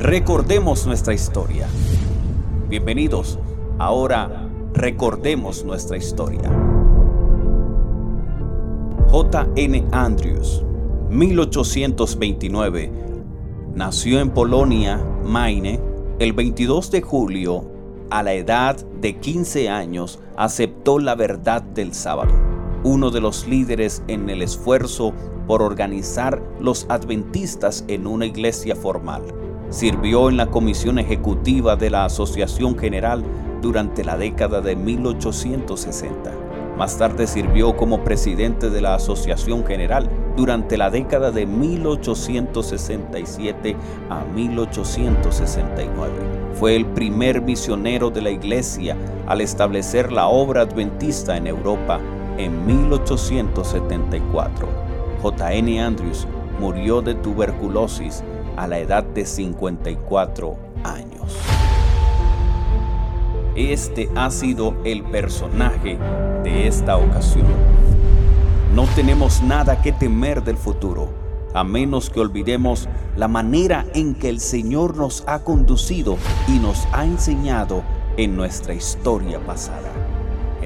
Recordemos nuestra historia. Bienvenidos. Ahora recordemos nuestra historia. J.N. Andrews, 1829, nació en Polonia, Maine, el 22 de julio, a la edad de 15 años, aceptó la verdad del sábado, uno de los líderes en el esfuerzo por organizar los adventistas en una iglesia formal. Sirvió en la comisión ejecutiva de la Asociación General durante la década de 1860. Más tarde sirvió como presidente de la Asociación General durante la década de 1867 a 1869. Fue el primer misionero de la iglesia al establecer la obra adventista en Europa en 1874. J.N. Andrews murió de tuberculosis a la edad de 54 años. Este ha sido el personaje de esta ocasión. No tenemos nada que temer del futuro, a menos que olvidemos la manera en que el Señor nos ha conducido y nos ha enseñado en nuestra historia pasada.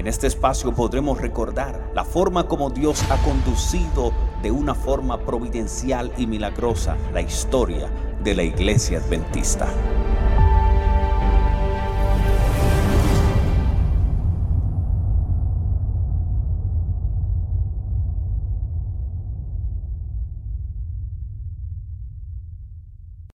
En este espacio podremos recordar la forma como Dios ha conducido de una forma providencial y milagrosa la historia de la iglesia adventista.